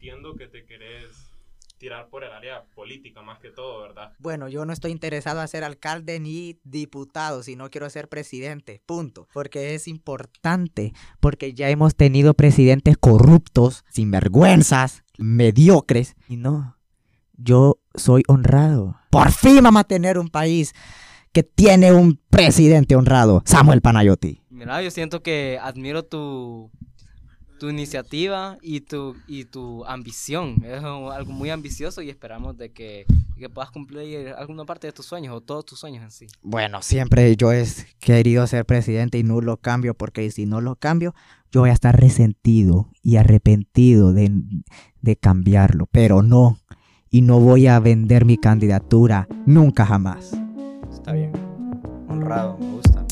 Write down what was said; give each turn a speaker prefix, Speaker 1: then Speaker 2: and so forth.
Speaker 1: entiendo que te querés tirar por el área política más que todo, ¿verdad?
Speaker 2: Bueno, yo no estoy interesado en ser alcalde ni diputado, sino quiero ser presidente, punto. Porque es importante, porque ya hemos tenido presidentes corruptos, sinvergüenzas, mediocres, y no, yo soy honrado. Por fin vamos a tener un país que tiene un presidente honrado, Samuel Panayotti.
Speaker 3: Mira, yo siento que admiro tu, tu iniciativa y tu, y tu ambición. Es algo muy ambicioso y esperamos de que, que puedas cumplir alguna parte de tus sueños o todos tus sueños en sí.
Speaker 2: Bueno, siempre yo he querido ser presidente y no lo cambio porque si no lo cambio, yo voy a estar resentido y arrepentido de, de cambiarlo. Pero no, y no voy a vender mi candidatura nunca jamás.
Speaker 3: Está bien. Honrado, me gusta.